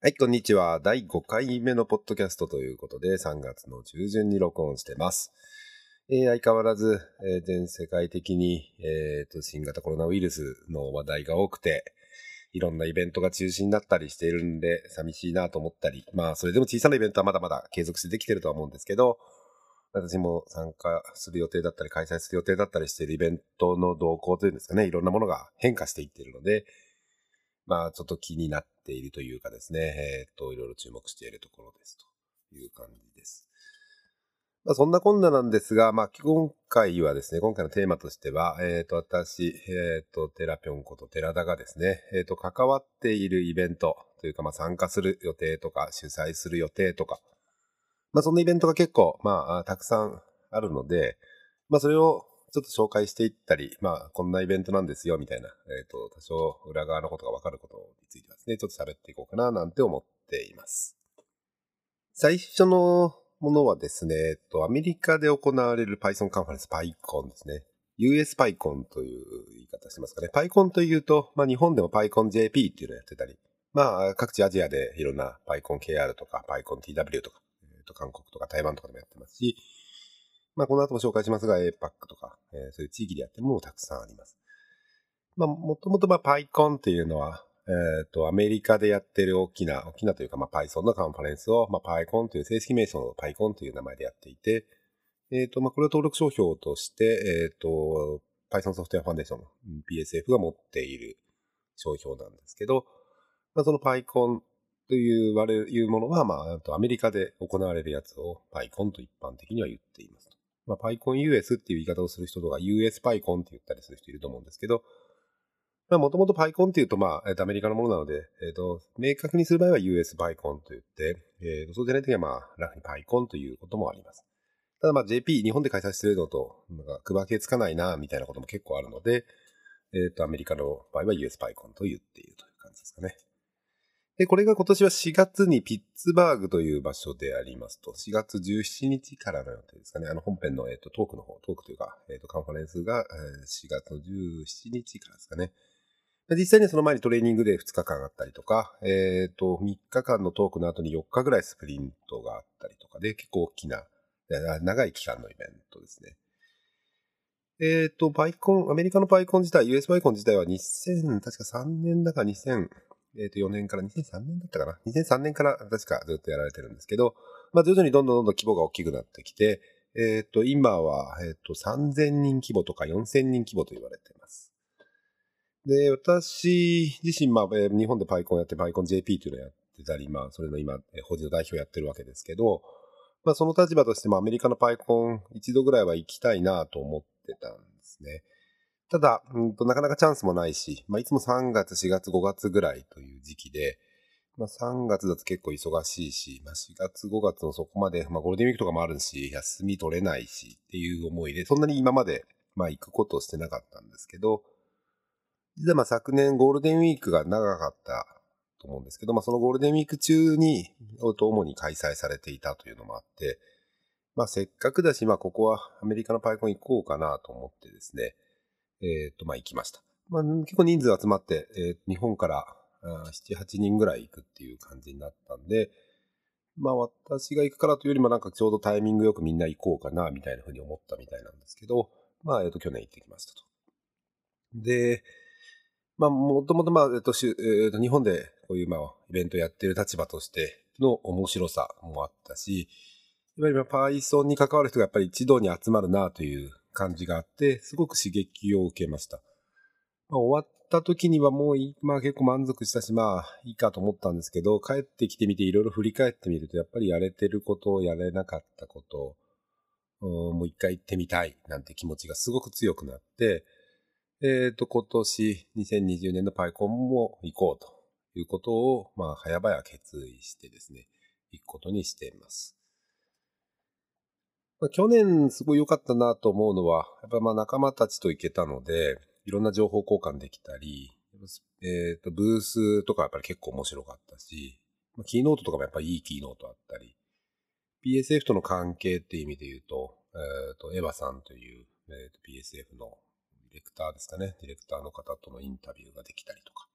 はい、こんにちは。第5回目のポッドキャストということで、3月の中旬に録音してます。えー相変わらず、えー全世界的に、えーと、新型コロナウイルスの話題が多くて、いろんなイベントが中止になったりしているんで、寂しいなと思ったり、まあ、それでも小さなイベントはまだまだ継続してできてるとは思うんですけど、私も参加する予定だったり、開催する予定だったりしているイベントの動向というんですかね、いろんなものが変化していっているので、まあ、ちょっと気になっているというかですね、えっ、と、いろいろ注目しているところですという感じです。まあ、そんなこんななんですが、まあ、今回はですね、今回のテーマとしては、えっ、と、私、えっ、と、テラピョンこと寺田がですね、えっ、と、関わっているイベントというか、まあ、参加する予定とか、主催する予定とか、まあ、そんなイベントが結構、まあ、たくさんあるので、まあ、それをちょっと紹介していったり、まあ、こんなイベントなんですよ、みたいな、えっ、と、多少裏側のことがわかることについてはですね、ちょっと喋っていこうかな、なんて思っています。最初のものはですね、えっと、アメリカで行われる Python カンファレンス PyCon ですね。US PyCon という言い方してますかね。PyCon というと、まあ日本でも PyConJP っていうのをやってたり、まあ各地アジアでいろんな PyConKR とか PyConTW とか、えっと韓国とか台湾とかでもやってますし、まあこの後も紹介しますが APAC とか、えーそういう地域でやってるものもたくさんあります。まあもともとまあ PyCon っていうのは、えっ、と、アメリカでやってる大きな、大きなというか、まあ、Python のカンファレンスを、まあ、PyCon という正式名称の PyCon という名前でやっていて、えっ、と、まあ、これを登録商標として、えっ、と、Python ソフトウェアファンデーション、PSF が持っている商標なんですけど、まあ、その PyCon という我々いうものは、まあ、あとアメリカで行われるやつを PyCon と一般的には言っています。まあ、PyConUS っていう言い方をする人とか USPyCon って言ったりする人いると思うんですけど、まあ、もともと PyCon っていうと、まあ、えっと、アメリカのものなので、えっと、明確にする場合は USPyCon と言って、えっと、そうじゃないときは、まあ、ラフに PyCon ということもあります。ただ、まあ、JP、日本で開催してるのと、なんか、区分けつかないな、みたいなことも結構あるので、えっと、アメリカの場合は USPyCon と言っているという感じですかね。で、これが今年は4月にピッツバーグという場所でありますと、4月17日からの予定ですかね。あの本編の、えっとトークの方、トークというか、えっとカンファレンスが、え4月の17日からですかね。実際にその前にトレーニングで2日間あったりとか、えっ、と、3日間のトークの後に4日ぐらいスプリントがあったりとかで、結構大きな、長い期間のイベントですね。えっ、と、パイコン、アメリカのパイコン自体、US パイコン自体は2000、確か3年だか2000、えっ、と、4年から、2003年だったかな ?2003 年から確かずっとやられてるんですけど、まあ、徐々にどんどんどんどん規模が大きくなってきて、えっ、と、今は、えっ、と、3000人規模とか4000人規模と言われています。で、私自身、まあ、日本でパイコンやって、パイコン JP というのをやってたり、まあ、それの今、法人の代表やってるわけですけど、まあ、その立場としてもアメリカのパイコン一度ぐらいは行きたいなと思ってたんですね。ただ、うんとなかなかチャンスもないし、まあ、いつも3月、4月、5月ぐらいという時期で、まあ、3月だと結構忙しいし、まあ、4月、5月のそこまで、まあ、ゴールデンウィークとかもあるし、休み取れないしっていう思いで、そんなに今まで、まあ、行くことをしてなかったんですけど、実はまあ昨年ゴールデンウィークが長かったと思うんですけど、まあそのゴールデンウィーク中に、主に開催されていたというのもあって、まあせっかくだし、まあここはアメリカのパイコン行こうかなと思ってですね、えっ、とまあ行きました。まあ結構人数集まって、えー日本からあ7、8人ぐらい行くっていう感じになったんで、まあ私が行くからというよりもなんかちょうどタイミングよくみんな行こうかなみたいなふうに思ったみたいなんですけど、まあえっ、と去年行ってきましたと。で、まあ、もともと、まあ、えっと、しゅえっと、日本でこういう、まあ、イベントやってる立場としての面白さもあったし、やっぱり、まあ、Python に関わる人がやっぱり一堂に集まるなという感じがあって、すごく刺激を受けました。まあ、終わった時にはもう、まあ結構満足したし、まあいいかと思ったんですけど、帰ってきてみていろいろ振り返ってみると、やっぱりやれてることを、やれなかったこと、うもう一回行ってみたいなんて気持ちがすごく強くなって、えっ、と、今年2020年のパイコンも行こうということを、まあ、早々決意してですね、行くことにしています。まあ、去年すごい良かったなと思うのは、やっぱまあ仲間たちと行けたので、いろんな情報交換できたり、えっ、と、ブースとかやっぱり結構面白かったし、まあキーノートとかもやっぱりいいキーノートあったり、PSF との関係っていう意味で言うと、えっ、と、エヴァさんという、えーと PSF のディレクターですかね。ディレクターの方とのインタビューができたりとか。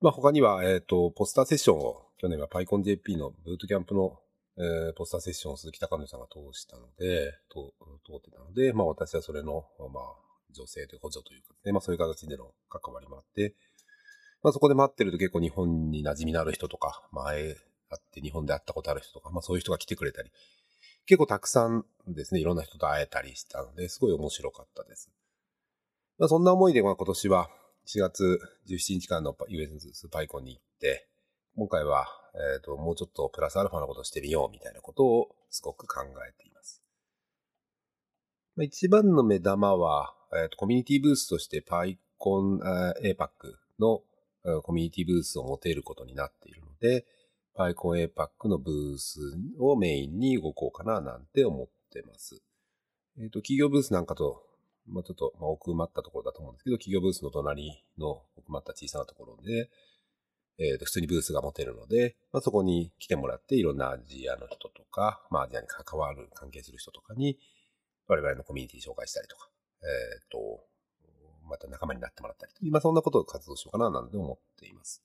まあ、他には、えっ、ー、と、ポスターセッションを、去年は PyConJP のブートキャンプの、えー、ポスターセッションを鈴木隆則さんが通したので、通ってたので、まあ私はそれの、まあ、女性という補助というかね、まあそういう形での関わりもあって、まあそこで待ってると結構日本に馴染みのある人とか、前あって日本で会ったことある人とか、まあそういう人が来てくれたり、結構たくさんですね、いろんな人と会えたりしたので、すごい面白かったです。まあそんな思いで、まあ今年は4月17日間の US パイコンに行って、今回は、えっ、ー、と、もうちょっとプラスアルファのことをしてみようみたいなことをすごく考えています。まあ、一番の目玉は、えーと、コミュニティブースとして PyCon APAC のコミュニティブースを持てることになっているので、PyCon APAC のブースをメインに動こうかななんて思ってます。えっ、ー、と、企業ブースなんかとまあ、ちょっと、まあ、奥まったところだと思うんですけど、企業ブースの隣の奥まった小さなところで、えー、と普通にブースが持てるので、まあ、そこに来てもらって、いろんなアジアの人とか、まあ、アジアに関わる、関係する人とかに、我々のコミュニティ紹介したりとか、えっ、ー、と、また仲間になってもらったりと、今そんなことを活動しようかな、なんて思っています。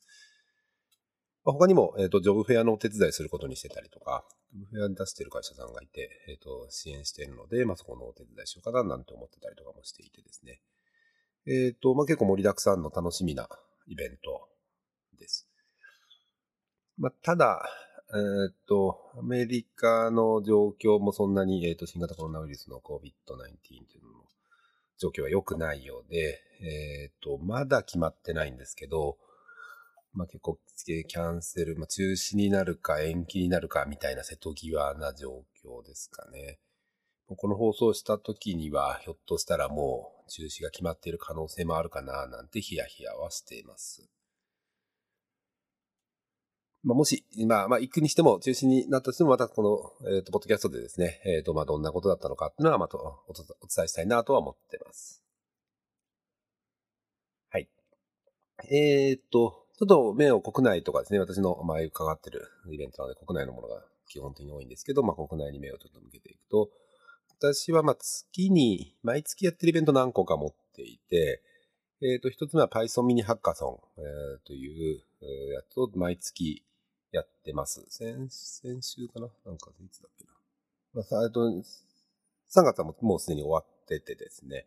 まあ、他にも、えっ、ー、と、ジョブフェアのお手伝いすることにしてたりとか、ジョブフェアに出してる会社さんがいて、えっ、ー、と、支援しているので、まあ、そこのお手伝いしようかな、なんて思ってたりとかもしていてですね。えっ、と、まあ、結構盛りだくさんの楽しみなイベントです。まあ、ただ、えっ、と、アメリカの状況もそんなに、えっ、と、新型コロナウイルスの COVID-19 というのの状況は良くないようで、えっ、と、まだ決まってないんですけど、まあ、結構キャンセル、まあ、中止になるか延期になるかみたいな瀬戸際な状況ですかね。この放送した時には、ひょっとしたらもう中止が決まっている可能性もあるかな、なんてヒヤヒヤはしています。まあ、もし、まあ、まあ、行くにしても、中止になったとしても、またこの、えっ、ー、と、ポッドキャストでですね、えっ、ー、と、まあ、どんなことだったのかっていうのは、またおお伝えしたいなとは思ってます。はい。えっ、ー、と、ちょっと目を国内とかですね、私の前伺ってるイベントなので国内のものが基本的に多いんですけど、まあ国内に目をちょっと向けていくと、私はまあ月に、毎月やってるイベント何個か持っていて、えっ、と、一つ目は Python ミニハッカソン、えー、というやつを毎月やってます。先、先週かな？なんかいつだっけな？まあ、えっと、3月はもうもうすでに終わっててですね、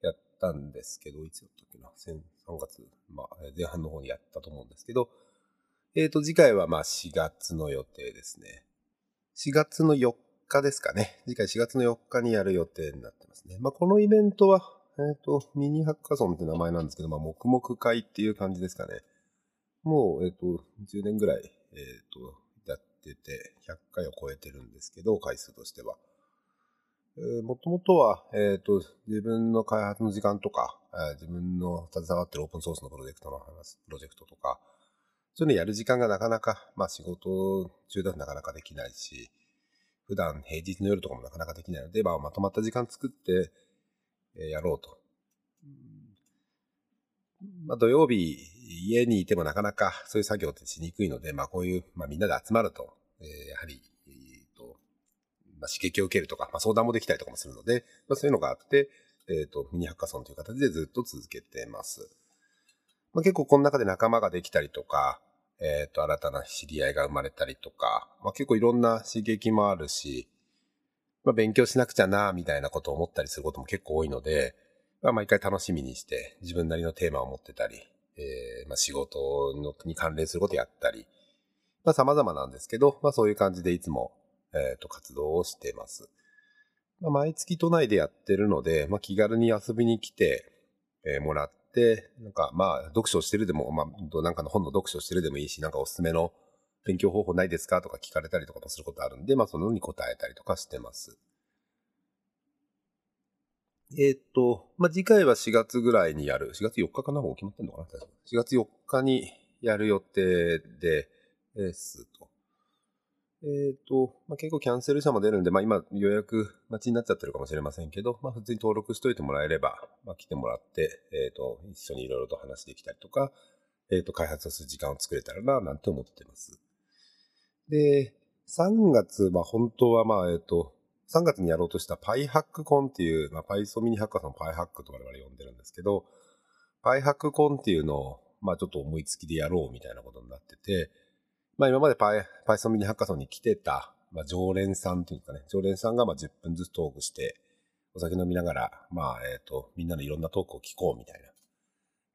やったんですけど、いつだったっけな ?3 月、まあ、前半の方にやったと思うんですけど、えっ、ー、と、次回はまあ4月の予定ですね。4月の4日ですかね。次回4月の4日にやる予定になってますね。まあ、このイベントは、えっ、ー、と、ミニハッカソンって名前なんですけど、まあ、黙々会っていう感じですかね。もう、えっ、ー、と、10年ぐらい、えっ、と、やってて、100回を超えてるんですけど、回数としては。もともとは、えっ、ー、と、自分の開発の時間とか、えー、自分の携わってるオープンソースのプロジェクトの話、プロジェクトとか、そういうのやる時間がなかなか、まあ仕事中だとなかなかできないし、普段平日の夜とかもなかなかできないので、まあまとまった時間作って、えー、やろうと。まあ土曜日家にいてもなかなかそういう作業ってしにくいので、まあこういう、まあみんなで集まると、えー、やはりえーとまあ、刺激を受けるとか、まあ、相談もできたりとかもするので、まあ、そういうのがあって、えっ、ー、と、ミニハッカソンという形でずっと続けてます。まあ、結構この中で仲間ができたりとか、えっ、ー、と、新たな知り合いが生まれたりとか、まあ、結構いろんな刺激もあるし、まあ、勉強しなくちゃな、みたいなことを思ったりすることも結構多いので、まあ、毎回楽しみにして、自分なりのテーマを持ってたり、えー、まあ、仕事のに関連することやったり、まあ、様々なんですけど、まあ、そういう感じでいつもえっ、ー、と、活動をしています。まあ、毎月都内でやってるので、まあ、気軽に遊びに来て、えー、もらって、なんか、まあ、読書してるでも、まあ、なんかの本の読書してるでもいいし、なんかおすすめの勉強方法ないですかとか聞かれたりとかもすることあるんで、まあ、そのように答えたりとかしてます。えっ、ー、と、まあ、次回は4月ぐらいにやる。4月4日かな？もう決まってんのかな ?4 月4日にやる予定で、ですと。えっ、ー、と、まあ、結構キャンセル者も出るんで、まあ、今予約待ちになっちゃってるかもしれませんけど、まあ、普通に登録しといてもらえれば、まあ、来てもらって、えっ、ー、と、一緒にいろいろと話できたりとか、えっ、と、開発をする時間を作れたらな、なんて思ってます。で、3月は本当は、まあ、えっ、と、3月にやろうとした PyHackCon っていう、まあ、Python ミニハッカーさん PyHack と我々呼んでるんですけど、PyHackCon っていうのを、まあちょっと思いつきでやろうみたいなことになってて、まあ今まで Python ミニハッカソンに来てた、まあ常連さんというかね、常連さんがまあ10分ずつトークして、お酒飲みながら、まあえっ、ー、と、みんなのいろんなトークを聞こうみたいな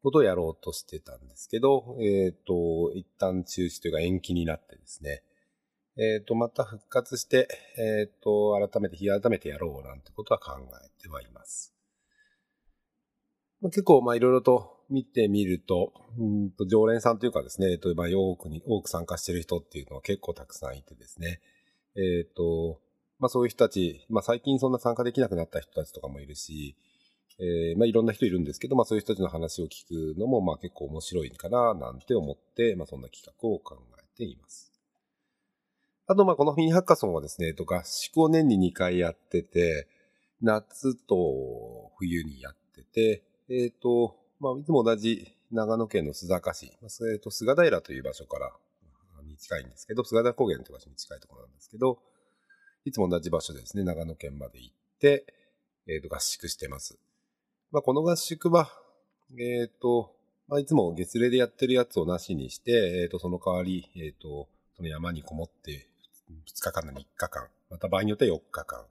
ことをやろうとしてたんですけど、えっ、ー、と、一旦中止というか延期になってですね、えっ、ー、と、また復活して、えっ、と、改めて、日改めてやろうなんてことは考えてはいます。ま、結構、まあ、いろいろと見てみると、うんと常連さんというかですね、えっと、まあ、多くに、多く参加してる人っていうのは結構たくさんいてですね、えっ、と、まあ、そういう人たち、まあ、最近そんな参加できなくなった人たちとかもいるし、えー、まあ、いろんな人いるんですけど、まあ、そういう人たちの話を聞くのも、まあ、結構面白いかな、なんて思って、まあ、そんな企画を考えています。あと、ま、このミニハッカソンはですね、えっと、合宿を年に2回やってて、夏と冬にやってて、えっ、と、まあ、いつも同じ長野県の須坂市、えっ、と、菅平という場所からに近いんですけど、菅平高原という場所に近いところなんですけど、いつも同じ場所ですね、長野県まで行って、えっ、と、合宿してます。まあ、この合宿は、えっ、と、まあ、いつも月齢でやってるやつをなしにして、えっ、と、その代わり、えっ、と、その山にこもって2日間の3日間、また場合によっては4日間、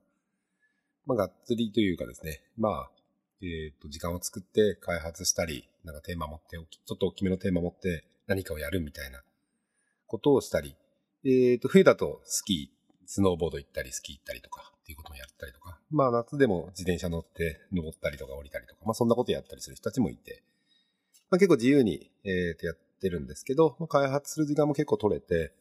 まあ、がっつりというかですね、まあ、えっ、ー、と、時間を作って開発したり、なんかテーマ持って、ちょっと大きめのテーマ持って何かをやるみたいなことをしたり、えっ、ー、と、冬だとスキー、スノーボード行ったり、スキー行ったりとかっていうこともやったりとか、まあ夏でも自転車乗って登ったりとか降りたりとか、まあそんなことやったりする人たちもいて、まあ結構自由に、えー、とやってるんですけど、ま、開発する時間も結構取れて、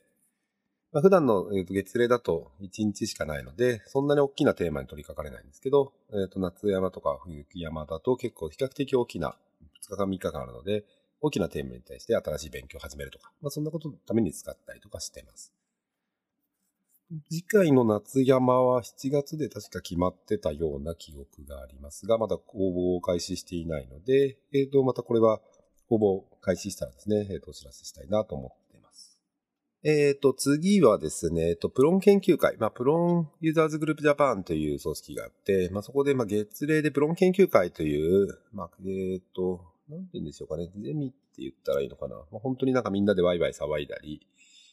まあ、普段の、えー、と月齢だと1日しかないので、そんなに大きなテーマに取り掛かれないんですけど、えー、と夏山とか冬山だと結構比較的大きな、2日間3日間あるので、大きなテーマに対して新しい勉強を始めるとか、まあ、そんなことのために使ったりとかしています。次回の夏山は7月で確か決まってたような記憶がありますが、まだ応募を開始していないので、えっ、ー、と、またこれは応募開始したらですね、えっ、ー、と、お知らせしたいなと思っえっ、ー、と、次はですね、えっ、と、プロン研究会、まあ、プロンユーザーズグループジャパンという組織があって、まあ、そこで、まあ、月例でプロン研究会という、まあ、えっ、ー、と、なんて言うんでしょうかね、ゼミって言ったらいいのかな。まあ、本当になんかみんなでワイワイ騒いだり、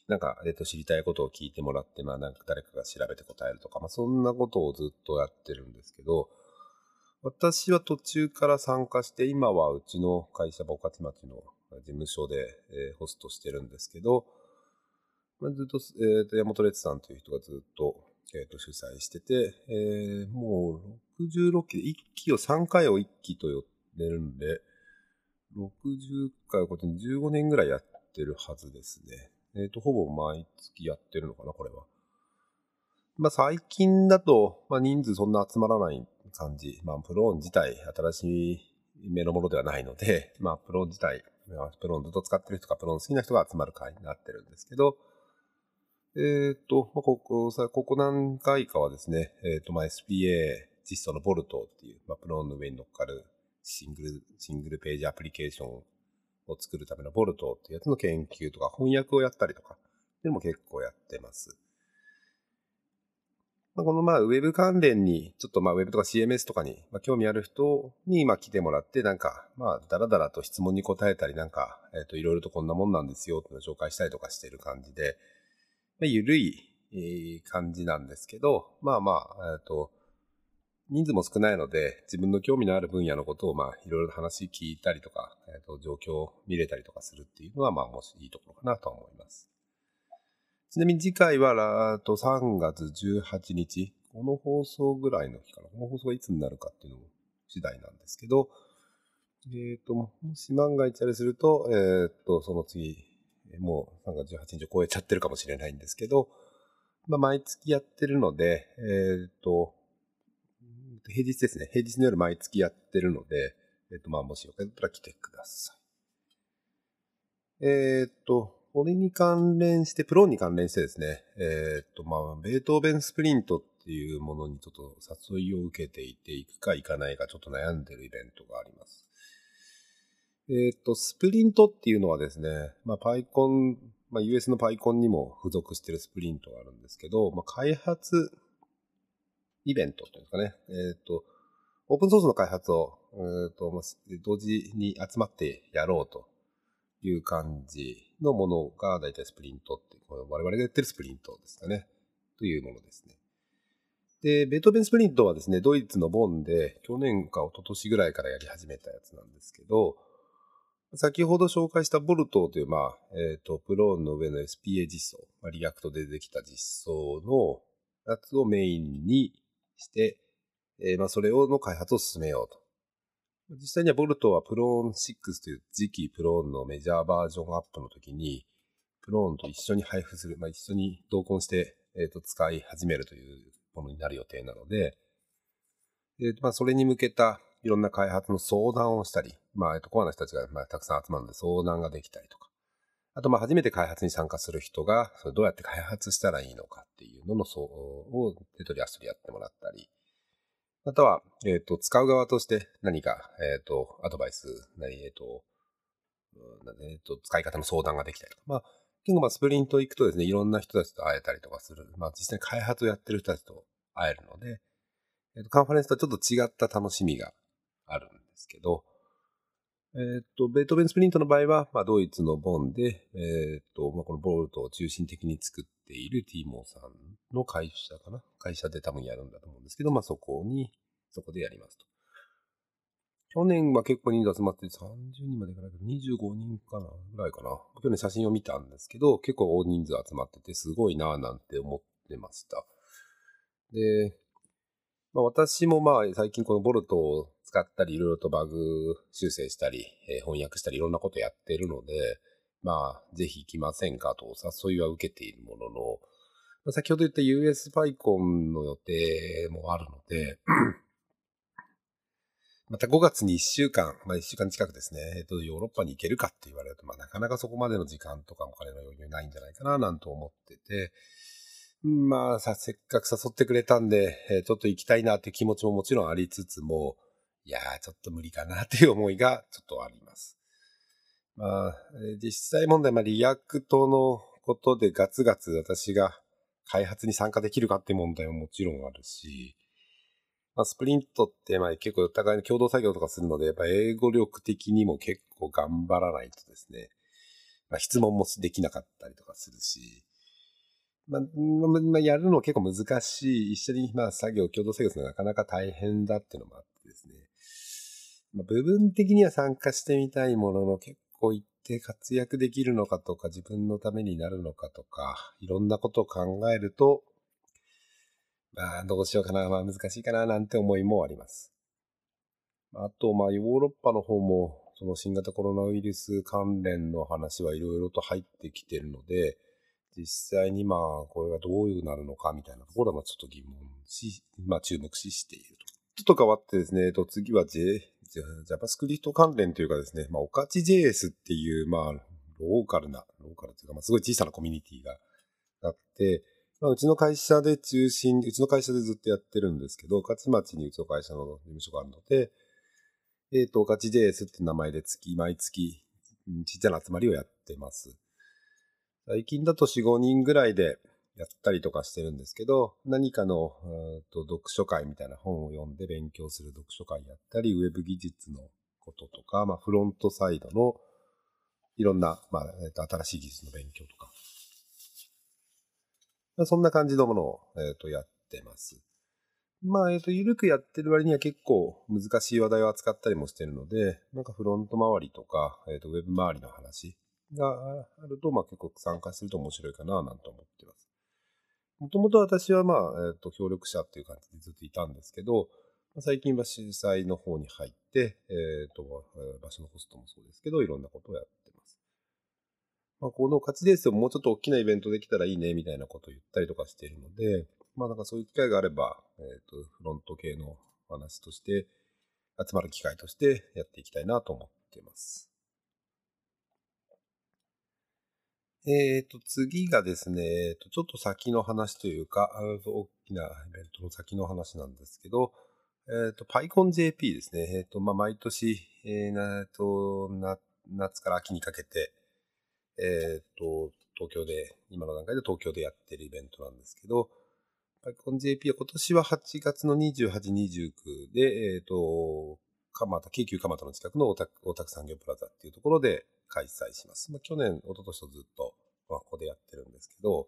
なんか、えっ、と、知りたいことを聞いてもらって、まあ、なんか誰かが調べて答えるとか、まあ、そんなことをずっとやってるんですけど、私は途中から参加して、今はうちの会社、ボカチ町の事務所で、えー、ホストしてるんですけど、ずっと、えっ、ー、と、山本列さんという人がずっと、えっ、ー、と、主催してて、えー、もう66期で1期を3回を1期と呼んでるんで、60回をこっちに15年ぐらいやってるはずですね。えっ、ー、と、ほぼ毎月やってるのかな、これは。まあ、最近だと、まあ、人数そんな集まらない感じ。まあ、プローン自体、新しい目のものではないので、まあ、プローン自体、プローンずっと使ってる人か、プローン好きな人が集まる会になってるんですけど、えっ、と、まあ、ここ、さ、ここ何回かはですね、えっ、と、まあ、SPA 実装のボルトっていう、まあ、プロンの上に乗っかるシングル、シングルページアプリケーションを作るためのボルトっていうやつの研究とか翻訳をやったりとか、っていうのも結構やってます。まあ、このまあウェブ関連に、ちょっとまあウェブとか CMS とかに、まあ、興味ある人にまあ来てもらって、なんか、まあだらだらと質問に答えたり、なんか、えっ、といろいろとこんなもんなんですよっていうのを紹介したりとかしてる感じで、まあ、ゆるい感じなんですけど、まあまあ、えっと、人数も少ないので、自分の興味のある分野のことを、まあ、いろいろ話聞いたりとか、えっ、と、状況を見れたりとかするっていうのは、まあ、もしいいところかなと思います。ちなみに次回は、と3月18日、この放送ぐらいの日かな。この放送がいつになるかっていうのも次第なんですけど、えっ、ー、と、もし万が一あれすると、えっ、ー、と、その次、もう3月18日を超えちゃってるかもしれないんですけど、まあ、毎月やってるので、えっ、ー、と、平日ですね。平日の夜毎月やってるので、えっ、ー、と、まあ、もしよかったら来てください。えっ、ー、と、これに関連して、プロに関連してですね、えっ、と、まあ、ベートーベンスプリントっていうものにちょっと誘いを受けていて、行くか行かないかちょっと悩んでるイベントがあります。えっ、ー、と、スプリントっていうのはですね、まあ、PyCon、まあ、US の PyCon にも付属してるスプリントがあるんですけど、まあ、開発イベントというかね、えっ、ー、と、オープンソースの開発を、えっ、ー、と、ま同時に集まってやろうという感じのものが大体スプリントって、我々がやってるスプリントですかね。というものですね。で、ベートーベンスプリントはですね、ドイツのボンで去年か一昨年ぐらいからやり始めたやつなんですけど、先ほど紹介した Volto という、まあ、えっ、ー、と、 Plone の上の SPA 実装、まあ、 React でできた実装のやつをメインにして、えー、まあ、それをの開発を進めようと。実際には Volto は Plone 6という次期 Plone のメジャーバージョンアップの時に、 Plone と一緒に配布する、まあ、一緒に同梱して、えっ、ー、と、使い始めるというものになる予定なので、で、まあ、それに向けたいろんな開発の相談をしたり、まあ、えっと、コアな人たちが、まあ、たくさん集まるので相談ができたりとか、あと、まあ、初めて開発に参加する人が、それどうやって開発したらいいのかっていうのの、そう、を手取り足取りやってもらったり、または、えっ、ー、と、使う側として何か、えっ、ー、と、アドバイス、何、えっ、ー、と、えっ、と、使い方の相談ができたりとか、まあ、結構まあスプリント行くとですね、いろんな人たちと会えたりとかする。まあ実際に開発をやってる人たちと会えるので、えっ、と、カンファレンスとはちょっと違った楽しみがあるんですけど、えっ、と、ベートーベンスプリントの場合は、まあドイツのボンで、えっ、と、まあこのボルトを中心的に作っているティーモーさんの会社かな？会社で多分やるんだと思うんですけど、まあそこに、そこでやりますと。去年は結構人数集まって30人までいかな？いけど、25人かなぐらいかな。去年写真を見たんですけど、結構大人数集まっててすごいなぁなんて思ってました。で、まあ、私もまあ最近このボルトを使ったりいろいろとバグ修正したり、えー、翻訳したりいろんなことやってるので、まあぜひ行きませんかとお誘いは受けているものの、まあ、先ほど言った US PyCon の予定もあるので、また5月に1週間、まあ1週間近くですね、えっと、ヨーロッパに行けるかって言われると、まあなかなかそこまでの時間とかお金の余裕ないんじゃないかななんて思ってて、まあさ、せっかく誘ってくれたんで、えー、ちょっと行きたいなっていう気持ちももちろんありつつも、いやー、ちょっと無理かなっていう思いがちょっとあります。まあ、実際問題、まあ React のことでガツガツ私が開発に参加できるかっていう問題ももちろんあるし、まあ、スプリントってまあ結構お互いの共同作業とかするので、やっぱ英語力的にも結構頑張らないとですね、まあ、質問もできなかったりとかするし、まあ、まあ、やるの結構難しい。一緒にまあ作業、共同作業するのはなかなか大変だっていうのもあってですね。ま、部分的には参加してみたいものの結構行って活躍できるのかとか、自分のためになるのかとか、いろんなことを考えると、まあ、どうしようかな、まあ難しいかな、なんて思いもあります。あと、まあ、ヨーロッパの方も、その新型コロナウイルス関連の話はいろいろと入ってきてるので、実際にまあ、これがどういうなるのかみたいなところは、ちょっと疑問し、まあ注目ししていると。ちょっと変わってですね、と次は J、JavaScript 関連というかですね、まあ、おかち JS っていう、まあ、ローカルな、ローカルというか、まあ、すごい小さなコミュニティがあって、まあ、うちの会社で中心、うちの会社でずっとやってるんですけど、勝町にうちの会社の事務所があるので、えっ、ー、と、おかち JS って名前で月、毎月、ちっちゃな集まりをやってます。最近だと4、5人ぐらいでやったりとかしてるんですけど、何かのと読書会みたいな本を読んで勉強する読書会やったり、ウェブ技術のこととか、まあ、フロントサイドのいろんな、まあ、えー、と新しい技術の勉強とか、まあ、そんな感じのものを、えー、とやってます。まあ、えっ、ー、と、ゆるくやってる割には結構難しい話題を扱ったりもしてるので、なんかフロント周りとか、えっ、ー、と、ウェブ周りの話があると、まあ結構参加すると面白いかな、なんて思ってます。もともと私はまあ、えっ、ー、と、協力者っていう感じでずっといたんですけど、最近は主催の方に入って、えっ、ー、と、場所のホストもそうですけど、いろんなことをやってます。まあ、この勝ちレースをもうちょっと大きなイベントできたらいいね、みたいなことを言ったりとかしているので、まあなんかそういう機会があれば、えっ、ー、と、フロント系の話として、集まる機会としてやっていきたいなと思っています。えっ、ー、と、次がですね、えっ、と、ちょっと先の話というか、大きなイベントの先の話なんですけど、えっ、ー、と、PyConJP ですね。えっ、ー、と、まあ、毎年、えー、と、な、夏から秋にかけて、えっ、と、東京で、今の段階で東京でやってるイベントなんですけど、PyConJP は今年は8月の28、29で、えっ、と、蒲田、京急蒲田の近くのオタク産業プラザっていうところで開催します。まあ、去年、一昨年とずっと、まあ、ここでやってるんですけど、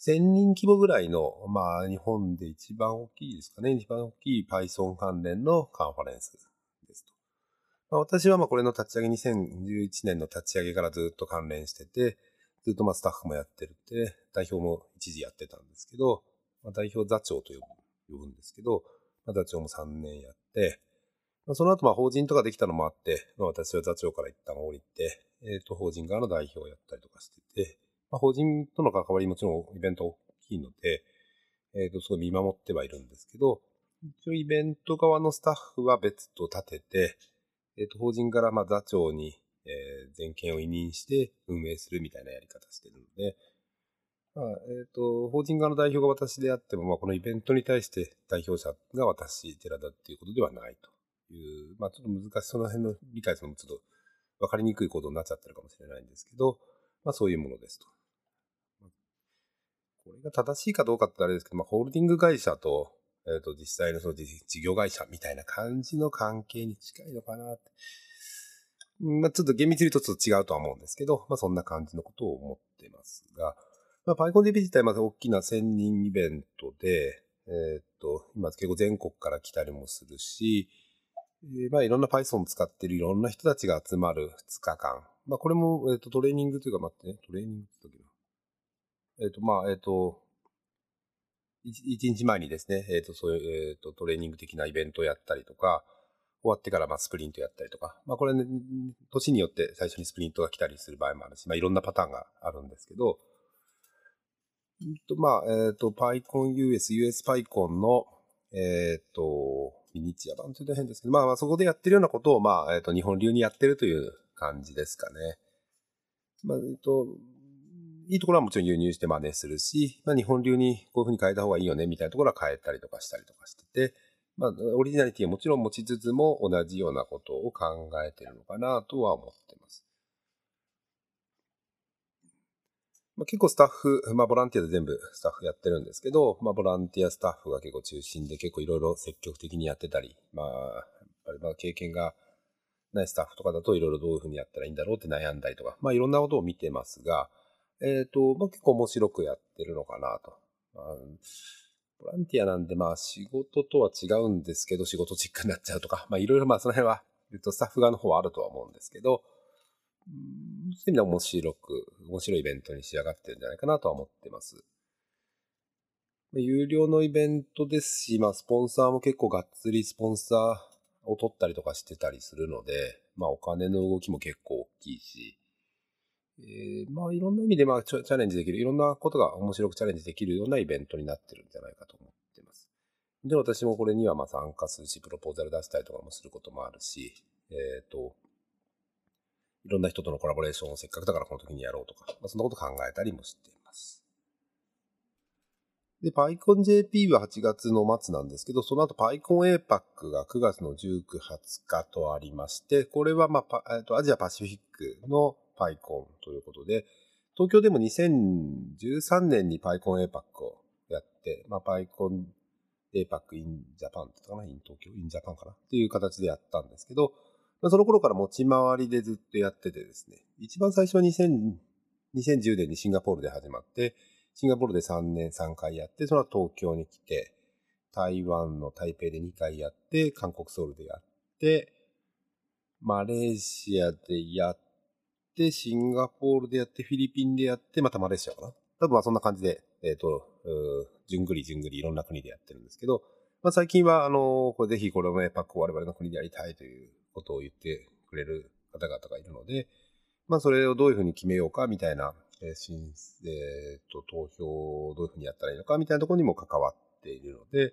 1000人規模ぐらいの、まあ、日本で一番大きいですかね。一番大きい Python 関連のカンファレンスですと。まあ、私はまあこれの立ち上げ、2011年の立ち上げからずっと関連してて、ずっとまあスタッフもやってるって、代表も一時やってたんですけど、まあ、代表座長と呼ぶ呼ぶんですけど、まあ、座長も3年やって、その後まあ法人とかできたのもあって、まあ、私は座長から一旦降りて、えっ、ー、と、法人側の代表をやったりとかしてて、まあ、法人との関わりもちろんイベント大きいので、えっ、ー、と、すごい見守ってはいるんですけど、一応イベント側のスタッフは別途立てて、えっ、ー、と、法人からまあ座長に、えー、全権を委任して運営するみたいなやり方してるので、まあ、えっ、と、法人側の代表が私であっても、まあ、このイベントに対して代表者が私、寺田っていうことではないと。いう、まあ、ちょっと難しい、その辺の理解するのもちょっと分かりにくいことになっちゃってるかもしれないんですけど、まあ、そういうものですと。これが正しいかどうかってあれですけど、まあ、ホールディング会社と、えっ、ー、と、実際のその事業会社みたいな感じの関係に近いのかなって。まあ、ちょっと厳密に言うとちょっと違うとは思うんですけど、まあ、そんな感じのことを思ってますが、まあ、PyConDB 自体まず大きな1000人イベントで、えっ、と、今結構全国から来たりもするし、えー、まあいろんな Python 使っているいろんな人たちが集まる2日間。まあこれも、えっ、とトレーニングというか待ってね、トレーニングって時な。えっ、とまあ、えっ、と、1日前にですね、えっ、とそういう、えっ、とトレーニング的なイベントをやったりとか、終わってからまあスプリントやったりとか、まあこれね、年によって最初にスプリントが来たりする場合もあるし、まあいろんなパターンがあるんですけど、と、まあ、えっ、と、PyConUS、USPyCon の、えっ、と、ミニチュア版というと変ですけど、まあ、まあ、そこでやってるようなことを、まあ、えっ、ー、と、日本流にやってるという感じですかね。まあ、えっ、と、いいところはもちろん輸入して真似するし、まあ、日本流にこういう風に変えた方がいいよね、みたいなところは変えたりとかしたりとかしてて、まあ、オリジナリティはもちろん持ちつつも同じようなことを考えてるのかなとは思ってます。まあ、結構スタッフ、まあボランティアで全部スタッフやってるんですけど、まあボランティアスタッフが結構中心で結構いろいろ積極的にやってたり、まあ、やっぱりまあ経験がないスタッフとかだといろいろどういうふうにやったらいいんだろうって悩んだりとか、まあいろんなことを見てますが、えっ、ー、と、まあ結構面白くやってるのかなと。まあ、ボランティアなんでまあ仕事とは違うんですけど、仕事チックになっちゃうとか、まあいろいろまあその辺は、えっとスタッフ側の方はあるとは思うんですけど、そういう意味で面白く、面白いイベントに仕上がってるんじゃないかなとは思ってます。有料のイベントですし、まあ、スポンサーも結構がっつりスポンサーを取ったりとかしてたりするので、まあ、お金の動きも結構大きいし、えー、まあ、いろんな意味で、まあ、チャレンジできる、いろんなことが面白くチャレンジできるようなイベントになってるんじゃないかと思ってます。で、私もこれにはまあ参加するし、プロポーザル出したりとかもすることもあるし、えっ、ー、と、いろんな人とのコラボレーションをせっかくだからこの時にやろうとか、まあ、そんなこと考えたりもしています。で、PyConJP は8月の末なんですけど、その後 PyConAPAC が9月の19、20日とありまして、これはまあ、えっと、アジアパシフィックの PyCon ということで、東京でも2013年に PyConAPAC をやって、まあ、PyConAPAC in Japan ってかな ?in 東京 ?in Japan かな？っていう形でやったんですけど、その頃から持ち回りでずっとやっててですね、一番最初は2000 2010年にシンガポールで始まって、シンガポールで3年3回やって、その後東京に来て、台湾の台北で2回やって、韓国ソウルでやって、マレーシアでやって、シンガポールでやって、フィリピンでやって、またマレーシアかな。多分まあそんな感じで、えっ、ー、と、じゅんぐりじゅんぐりいろんな国でやってるんですけど、まあ最近はあの、これぜひこれもね、パックを我々の国でやりたいということを言ってくれる方々がいるので、まあそれをどういうふうに決めようかみたいな、えー、申えー、と投票をどういうふうにやったらいいのかみたいなところにも関わっているので、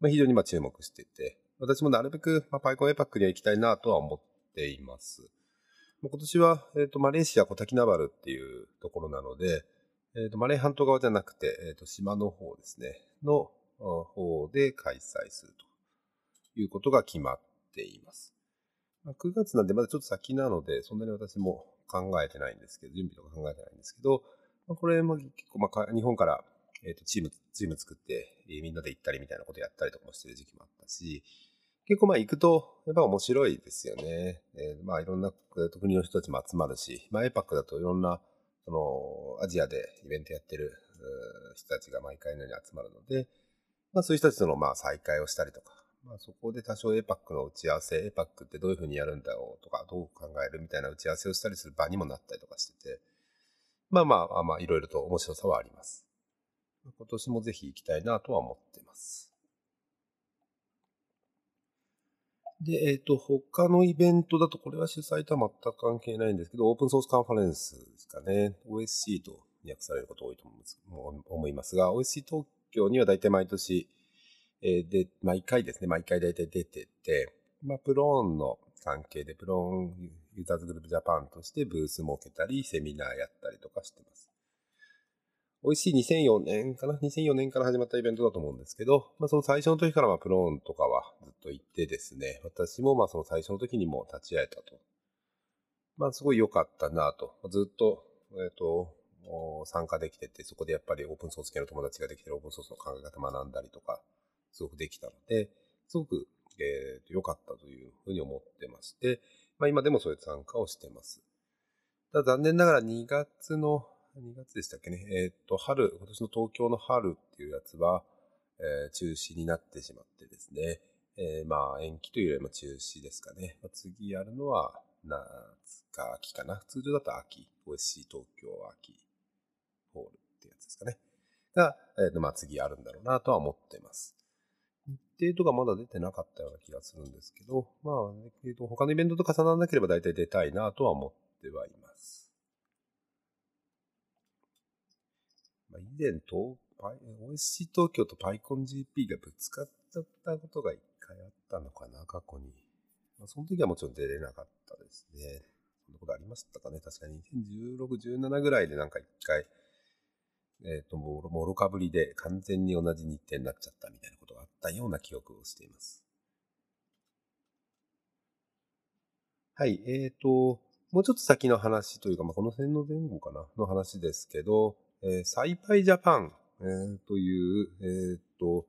まあ、非常にまあ注目していて、私もなるべく、まあ、パイコンエパックには行きたいなとは思っています。今年は、えっ、ー、と、マレーシアコタキナバルっていうところなので、えっ、ー、と、マレー半島側じゃなくて、えっ、ー、と、島の方ですね、の方で開催するということが決まっています。9月なんでまだちょっと先なので、そんなに私も考えてないんですけど、準備とか考えてないんですけど、まあ、これも結構、まあ、日本から、えー、とチーム、チーム作って、え、みんなで行ったりみたいなことやったりとかもしてる時期もあったし、結構まあ行くと、やっぱ面白いですよね。えー、まあいろんな国の人たちも集まるし、まあ APAC だといろんな、その、アジアでイベントやってる人たちが毎回のように集まるので、まあそういう人たちとのまあ再会をしたりとか、まあそこで多少 APAC の打ち合わせ、APAC ってどういうふうにやるんだろうとか、どう考えるみたいな打ち合わせをしたりする場にもなったりとかしてて、まあまあまあいろいろと面白さはあります。今年もぜひ行きたいなとは思ってます。で、えっ、ー、と、他のイベントだと、これは主催とは全く関係ないんですけど、オープンソースカンファレンスですかね。OSC と訳されること多いと思いますが、OSC 東京には大体毎年、えー、で、毎回ですね、毎回大体出てて、まあ、プローンの関係で、プローンユーザーズグループジャパンとしてブース設けたり、セミナーやったりとかしてます。美味しい2004年かな ?2004 年から始まったイベントだと思うんですけど、まあその最初の時からまあプローンとかはずっと行ってですね、私もまあその最初の時にも立ち会えたと。まあすごい良かったなと。ずっと、えっ、ー、と、参加できてて、そこでやっぱりオープンソース系の友達ができてオープンソースの考え方学んだりとか、すごくできたので、すごく、えー、良かったというふうに思ってまして、まあ今でもそういう参加をしてます。ただ残念ながら2月の2月でしたっけね。えっ、と、春、今年の東京の春っていうやつは、えー、中止になってしまってですね。えー、まあ、延期というよりも中止ですかね。まあ、次やるのは、夏か秋かな。通常だと秋。OSC 東京秋ホールってやつですかね。が、えっ、ー、と、まあ、次あるんだろうなとは思ってます。日程とかまだ出てなかったような気がするんですけど、まあ、え、ー、と、他のイベントと重ならなければ大体出たいなとは思ってはいます。まあ、以前と、OSC 東京と PyConGP がぶつかっちゃったことが一回あったのかな、過去に。まあ、その時はもちろん出れなかったですね。そんなことありましたかね。確かに2016、17ぐらいでなんか一回、えっ、ー、と、もろかぶりで完全に同じ日程になっちゃったみたいなことがあったような記憶をしています。はい、えっ、ー、と、もうちょっと先の話というか、まあ、この辺の前後かな、の話ですけど、えー、サイパイジャパン、えー、という、えー、っと、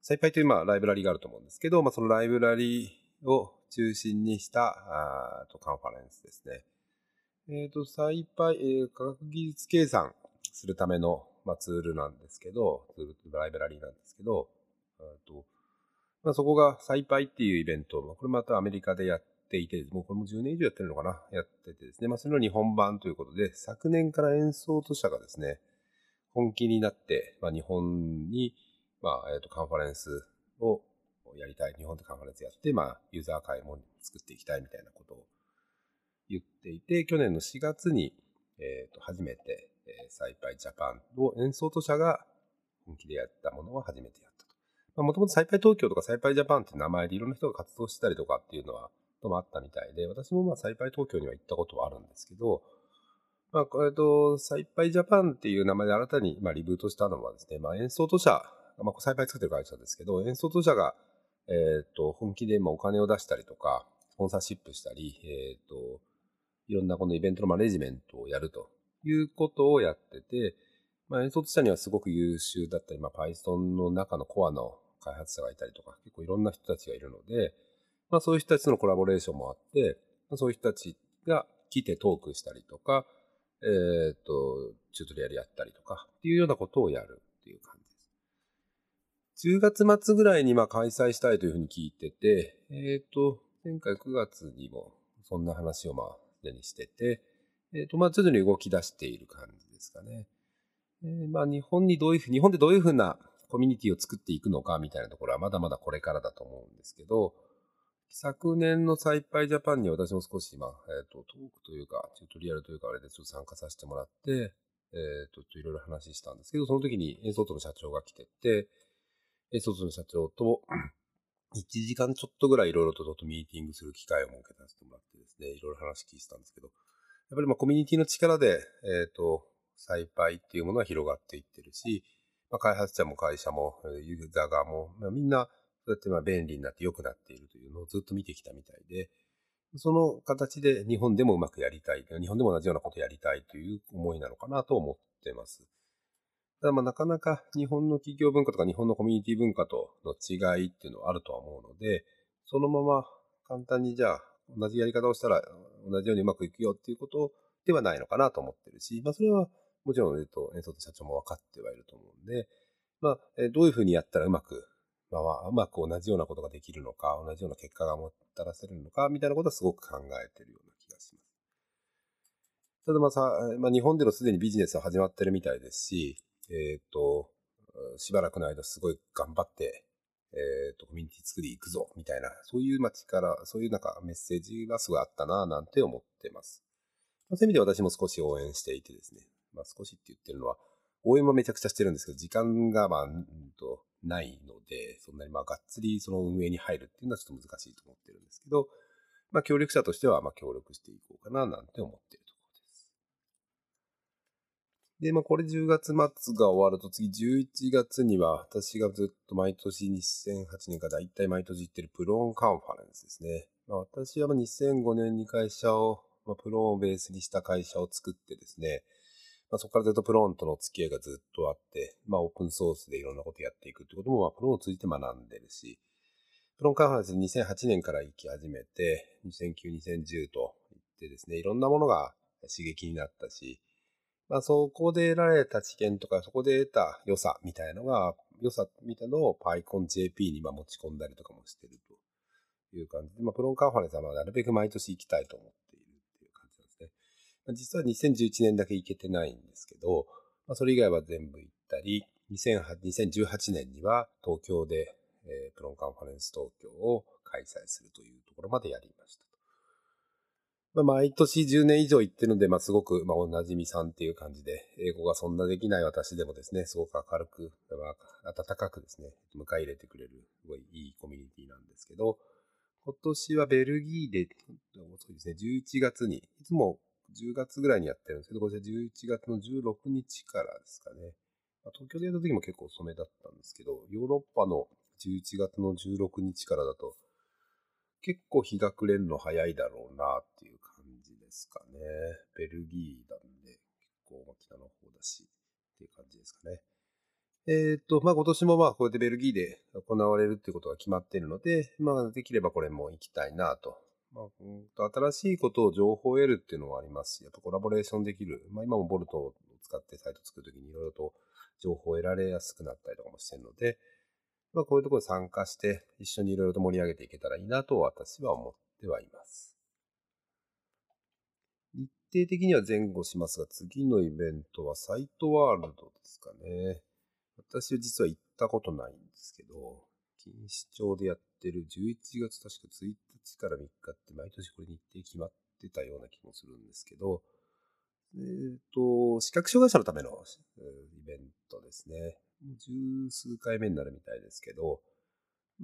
サイパイという、まあ、ライブラリがあると思うんですけど、まあ、そのライブラリを中心にした、あとカンファレンスですね。えっ、ー、と、サイパイ、えー、科学技術計算するための、まあ、ツールなんですけど、ツールというライブラリーなんですけど、とまあ、そこがサイパイっていうイベント、これまたアメリカでやっていて、もうこれも10年以上やってるのかなやっててですね。まあ、それの日本版ということで、昨年から演奏と社がですね、本気になって、まあ、日本に、まあ、えっ、と、カンファレンスをやりたい。日本でカンファレンスやって、まあ、ユーザー会も作っていきたいみたいなことを言っていて、去年の4月に、えっ、と、初めて、えー、サイパイジャパンを演奏と社が本気でやったものを初めてやったと。もともとサイパイ東京とかサイパイジャパンって名前でいろんな人が活動してたりとかっていうのは、ともあったみたいで、私もまあ、サイパイ東京には行ったことはあるんですけど、まあ、えっと、サイパイジャパンっていう名前で新たに、まあ、リブートしたのはですね、まあ、演奏都社、まあ、サイパイ作ってる会社ですけど、演奏都社が、えっと、本気でまあお金を出したりとか、スポンサーシップしたり、えっと、いろんなこのイベントのマネジメントをやるということをやってて、まあ、演奏と社にはすごく優秀だったり、まあ、Python の中のコアの開発者がいたりとか、結構いろんな人たちがいるので、まあそういう人たちとのコラボレーションもあって、まあ、そういう人たちが来てトークしたりとか、えっ、ー、と、チュートリアルやったりとかっていうようなことをやるっていう感じです。10月末ぐらいにまあ開催したいというふうに聞いてて、えっ、ー、と、前回9月にもそんな話をまあにしてて、えっ、ー、と、まあ徐々に動き出している感じですかね。えー、まあ日本にどういうふう、日本でどういうふうなコミュニティを作っていくのかみたいなところはまだまだこれからだと思うんですけど、昨年のサイパイジャパンに私も少し今、えっ、ー、と、トークというか、チュートリアルというか、あれでちょっと参加させてもらって、えっ、ー、と、いろいろ話したんですけど、その時に演奏との社長が来てて、演奏との社長と、1時間ちょっとぐらいいろいろとちょっとミーティングする機会を設けさせてもらってですね、いろいろ話聞いてたんですけど、っぱりまあコミュニティの力で、えっ、ー、と、サイパイっていうものは広がっていってるし、まあ、開発者も会社も、ユーザー側も、まあ、みんなそうやってまあ便利になって良くなっているというのをずっと見てきたみたいで、その形で日本でもうまくやりたい、日本でも同じようなことやりたいという思いなのかなと思ってます。ただまあなかなか日本の企業文化とか日本のコミュニティ文化との違いっていうのはあるとは思うので、そのまま簡単にじゃあ、同じやり方をしたら同じようにうまくいくよっていうことではないのかなと思ってるし、まあそれはもちろん、えっと、演奏と社長も分かってはいると思うんで、まあ、どういうふうにやったらうまく、まあ、うまく同じようなことができるのか、同じような結果がもたらせるのか、みたいなことはすごく考えてるような気がします。ただまあさ、まあ、日本でのすでにビジネスは始まってるみたいですし、えっ、と、しばらくの間すごい頑張って、えっ、と、コミュニティ作り行くぞ、みたいな、そういう街から、そういうなんかメッセージがすごいあったな、なんて思ってます。そういう意味で私も少し応援していてですね、まあ少しって言ってるのは、応援もめちゃくちゃしてるんですけど、時間がまあ、うんと、ないので、そんなにまあがっつりその運営に入るっていうのはちょっと難しいと思ってるんですけど、まあ協力者としてはまあ協力していこうかななんて思ってる。で、まあこれ10月末が終わると次11月には私がずっと毎年2008年からだいたい毎年行ってるプローンカンファレンスですね。まあ私は2005年に会社を、まあ、プローンをベースにした会社を作ってですね、まあ、そこからずっとプローンとの付き合いがずっとあって、まあ、オープンソースでいろんなことやっていくってことも、まあ、プローンを通じて学んでるし、プローンカンファレンス2008年から行き始めて、2009、2010と行ってですね、いろんなものが刺激になったし、まあ、そこで得られた知見とか、そこで得た良さみたいのが、良さみたいのを PyConJP に持ち込んだりとかもしてるという感じで、まあ、プロンカンファレンスはなるべく毎年行きたいと思っている、という感じなんですね実は2011年だけ行けてないんですけど、まあ、それ以外は全部行ったり、2018年には東京で、えー、プロンカンファレンス東京を開催するというところまでやりました。まあ、毎年10年以上行ってるので、まあ、すごく、まあ、おなじみさんっていう感じで、英語がそんなできない私でもですね、すごく明るく、まあ、温かくですね、迎え入れてくれる、すごいいいコミュニティなんですけど、今年はベルギーで、遅いですね、11月に、いつも10月ぐらいにやってるんですけど、こちら11月の16日からですかね。東京でやった時も結構遅めだったんですけど、ヨーロッパの11月の16日からだと、結構日が暮れるの早いだろうなっていう感じですかね。ベルギーなんで、結構北の方だし、っていう感じですかね。えっ、と、まあ、今年もまあ、こうやってベルギーで行われるっていうことが決まっているので、まあ、できればこれも行きたいなとまあ、新しいことを情報を得るっていうのはありますし、やっぱコラボレーションできる。まあ、今もボルトを使ってサイト作るときにいろいろと情報を得られやすくなったりとかもしてるので、まあ、こういうところに参加して一緒にいろいろと盛り上げていけたらいいなと私は思ってはいます。日程的には前後しますが、次のイベントはサイトワールドですかね。私は実は行ったことないんですけど、錦糸町でやってる11月確か1日から3日って毎年これ日程決まってたような気もするんですけど、えっ、ー、と、視覚障害者のためのイベントですね。もう十数回目になるみたいですけど、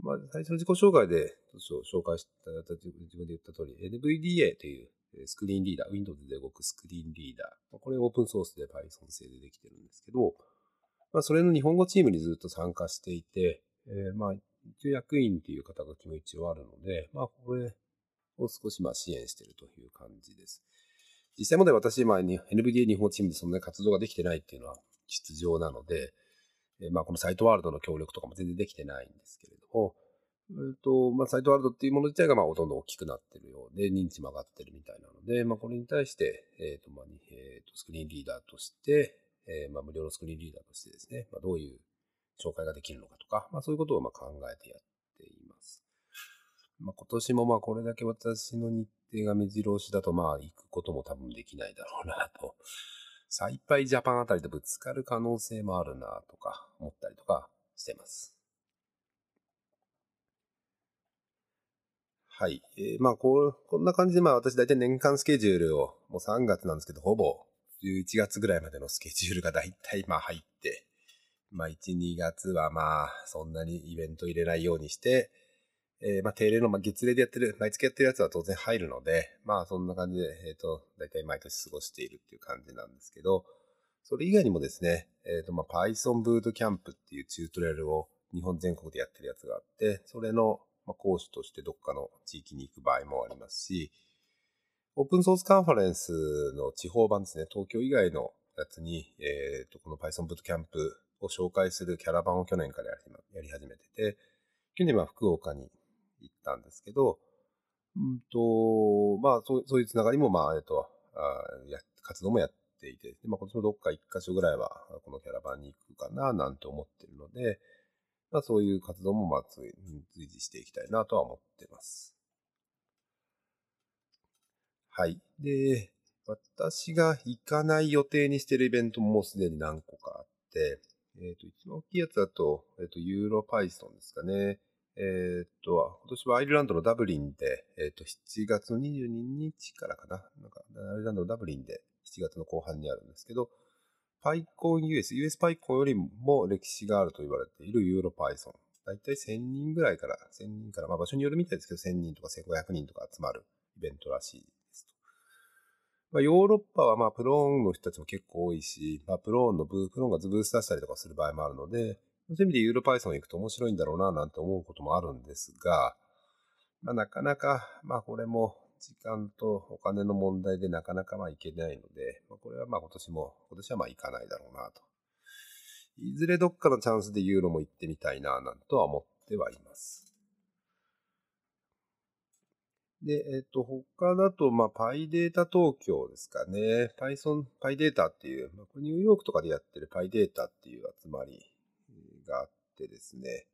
まあ、最初の自己紹介で紹介した自分で言った通り、NVDA というスクリーンリーダー、Windows で動くスクリーンリーダー。これオープンソースで Python 製でできてるんですけど、まあ、それの日本語チームにずっと参加していて、えー、まあ、一応役員っていう方が気も一応あるので、まあ、これを少しまあ支援してるという感じです。実際問題私、まあ、NVDA 日本チームでそんなに活動ができてないっていうのは実情なので、えまあ、このサイトワールドの協力とかも全然できてないんですけれども、えっと、まあ、サイトワールドっていうもの自体が、まあ、どんど大きくなってるようで、認知も上がってるみたいなので、まあ、これに対して、えっ、と、まあ、えっ、と、スクリーンリーダーとして、え、まあ、無料のスクリーンリーダーとしてですね、まあ、どういう紹介ができるのかとか、まあそういうことをまあ考えてやっています。まあ今年もまあこれだけ私の日程が目白押しだとまあ行くことも多分できないだろうなと。サイパイジャパンあたりとぶつかる可能性もあるなとか思ったりとかしてます。はい。えー、まあこう、こんな感じでまあ私大体年間スケジュールをもう3月なんですけど、ほぼ11月ぐらいまでのスケジュールが大体まあ入って、まあ、1、2月はまあ、そんなにイベント入れないようにして、えー、まあ、定例の、まあ、月例でやってる、毎月やってるやつは当然入るので、まあ、そんな感じで、えっ、ー、と、大体毎年過ごしているっていう感じなんですけど、それ以外にもですね、えっ、ー、と、まあ、Python ブートキャンプっていうチュートリアルを日本全国でやってるやつがあって、それの、まあ、講師としてどっかの地域に行く場合もありますし、オープンソースカンファレンスの地方版ですね、東京以外のやつに、えっ、と、この Python ブートキャンプを紹介するキャラバンを去年からやり始めてて、去年は福岡に行ったんですけど、うんと、まあ、そうそういうつながりも、まあ、えっと、あや活動もやっていて、まあ、今年もどっか一箇所ぐらいは、このキャラバンに行くかな、なんて思ってるので、まあ、そういう活動も、まあ、随時していきたいなとは思ってます。はい。で、私が行かない予定にしているイベントももうすでに何個かあって、えっ、ー、と、一番大きいやつだと、えっ、ー、と、ユーロパイソンですかね。えっ、と、今年はアイルランドのダブリンで、えっ、と、7月の22日からかな。なんか、アイルランドのダブリンで7月の後半にあるんですけど、パイコン US、US パイコンよりも歴史があると言われているユーロパイソン。だいたい1000人ぐらいから、1000人から、まあ場所によるみたいですけど、1000人とか1500人とか集まるイベントらしいですと。まあ、ヨーロッパはまあプローンの人たちも結構多いし、まあ、プローンのブープローンがズブースターしたりとかする場合もあるので、そういう意味でユーロパイソン行くと面白いんだろうななんて思うこともあるんですが、まあ、なかなか、まあこれも時間とお金の問題でなかなかまあ行けないので、まあ、これはまあ今年も、今年はまあ行かないだろうなと。いずれどっかのチャンスでユーロも行ってみたいななんとは思ってはいます。で、えっ、と、他だと、まあ、パイデータ東京ですかね。Python、パイデータっていう、まあ、ニューヨークとかでやってるパイデータっていう集まりがあってですね。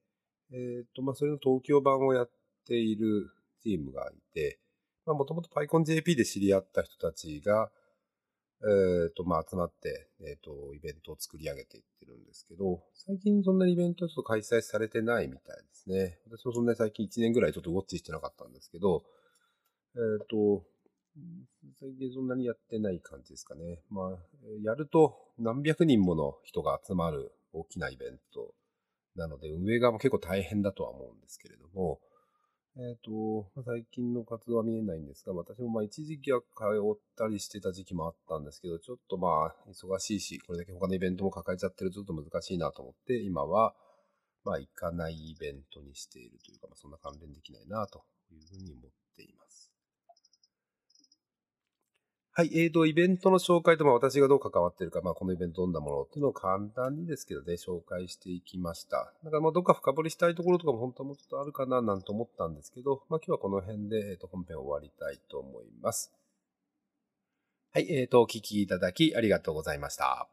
えっ、と、まあ、それの東京版をやっているチームがいて、まあ、もともと PyConJP で知り合った人たちが、えっ、と、まあ、集まって、えっ、と、イベントを作り上げていってるんですけど、最近そんなにイベントちょっと開催されてないみたいですね。私もそんなに最近1年ぐらいちょっとウォッチしてなかったんですけど、えっ、と、最近そんなにやってない感じですかね。まあ、やると何百人もの人が集まる大きなイベントなので、運営側も結構大変だとは思うんですけれども、えっ、ー、と、最近の活動は見えないんですが、私もまあ一時期は通ったりしてた時期もあったんですけど、ちょっとまあ忙しいし、これだけ他のイベントも抱えちゃってるとちょっと難しいなと思って、今はまあ行かないイベントにしているというか、まあそんな関連できないなというふうに思っています。はい、えーと、イベントの紹介と、まあ、私がどう関わってるか、まあ、このイベントどんなものっていうのを簡単にですけどね、紹介していきました。だから、まあ、どっか深掘りしたいところとかも本当はもうちょっとあるかな、なんて思ったんですけど、まあ、今日はこの辺で、えーと、本編を終わりたいと思います。はい、えーと、お聞きいただきありがとうございました。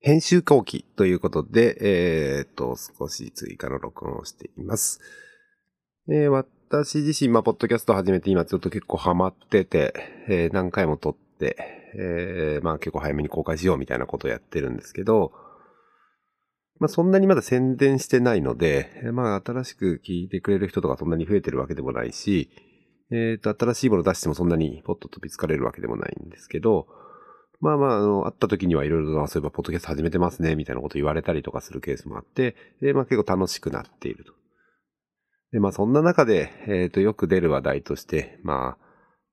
編集後期ということで、えーと、少し追加の録音をしています。えー、私自身、まあ、ポッドキャスト始めて今ちょっと結構ハマってて、えー、何回も撮って、えー、まあ結構早めに公開しようみたいなことをやってるんですけど、まあそんなにまだ宣伝してないので、まあ新しく聞いてくれる人とかそんなに増えてるわけでもないし、えっ、ー、と、新しいもの出してもそんなにポッと飛びつかれるわけでもないんですけど、まあまあ、あの、会った時にはいろいろ、そういえば、ポッドキャスト始めてますね、みたいなこと言われたりとかするケースもあって、で、まあ結構楽しくなっていると。で、まあそんな中で、えっ、ー、と、よく出る話題として、まあ、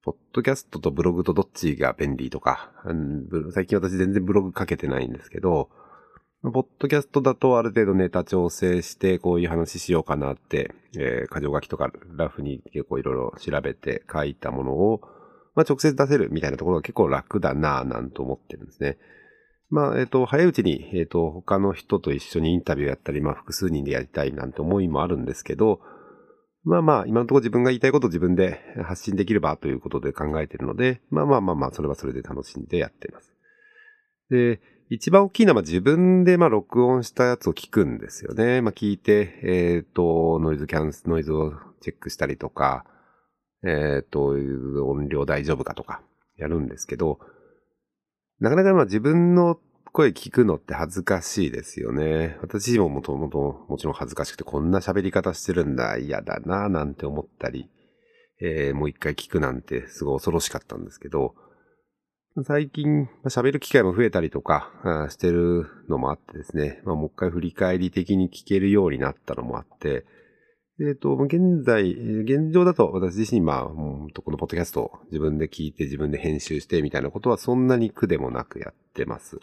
ポッドキャストとブログとどっちが便利とか、うん、最近私全然ブログ書けてないんですけど、ポッドキャストだとある程度ネタ調整してこういう話しようかなって、えー、箇条書きとかラフに結構いろいろ調べて書いたものを、まあ直接出せるみたいなところが結構楽だなぁなんと思ってるんですね。まあ、えっ、ー、と、早いうちに、えっ、ー、と、他の人と一緒にインタビューやったり、まあ複数人でやりたいなんて思いもあるんですけど、まあまあ、今のところ自分が言いたいことを自分で発信できればということで考えているので、まあまあまあまあ、それはそれで楽しんでやっています。で、一番大きいのは自分でまあ録音したやつを聞くんですよね。まあ聞いて、えっ、ー、と、ノイズキャンス、ノイズをチェックしたりとか、えっ、ー、と、音量大丈夫かとかやるんですけど、なかなかまあ自分の声聞くのって恥ずかしいですよね。私ももともともちろん恥ずかしくてこんな喋り方してるんだ、嫌だなぁ、なんて思ったり、えー、もう一回聞くなんてすごい恐ろしかったんですけど、最近喋る機会も増えたりとかしてるのもあってですね、まあ、もう一回振り返り的に聞けるようになったのもあって、えっ、ー、と、現在、現状だと私自身、まあ、このポッドキャストを自分で聞いて自分で編集してみたいなことはそんなに苦でもなくやってます。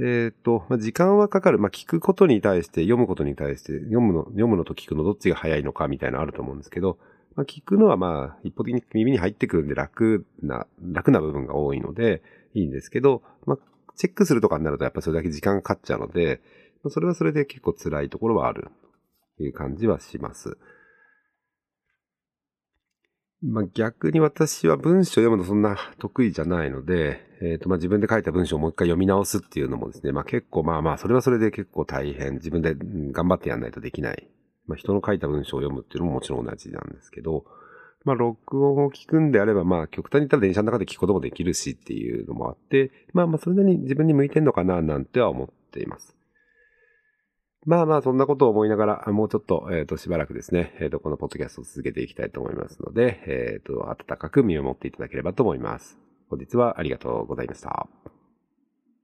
えっ、ー、と、まあ、時間はかかる。まあ、聞くことに対して、読むことに対して、読むの、読むのと聞くのどっちが早いのかみたいなのあると思うんですけど、まあ、聞くのはまあ、一方的に耳に入ってくるんで楽な、楽な部分が多いので、いいんですけど、まあ、チェックするとかになるとやっぱそれだけ時間かかっちゃうので、まあそれはそれで結構辛いところはあると。いう感じはします。まあ、逆に私は文章を読むのそんな得意じゃないので、えっ、ー、と、まあ、自分で書いた文章をもう一回読み直すっていうのもですね、まあ、結構まあまあ、それはそれで結構大変。自分で頑張ってやんないとできない。まあ、人の書いた文章を読むっていうのももちろん同じなんですけど、まあ、録音を聞くんであれば、まあ、極端に言ったら電車の中で聞くこともできるしっていうのもあって、まあまあ、それなりに自分に向いてんのかな、なんては思っています。まあまあ、そんなことを思いながら、もうちょっと、えっ、ー、と、しばらくですね、えっ、ー、と、このポッドキャストを続けていきたいと思いますので、えっ、ー、と、温かく見守っていただければと思います。本日はありがとうございました。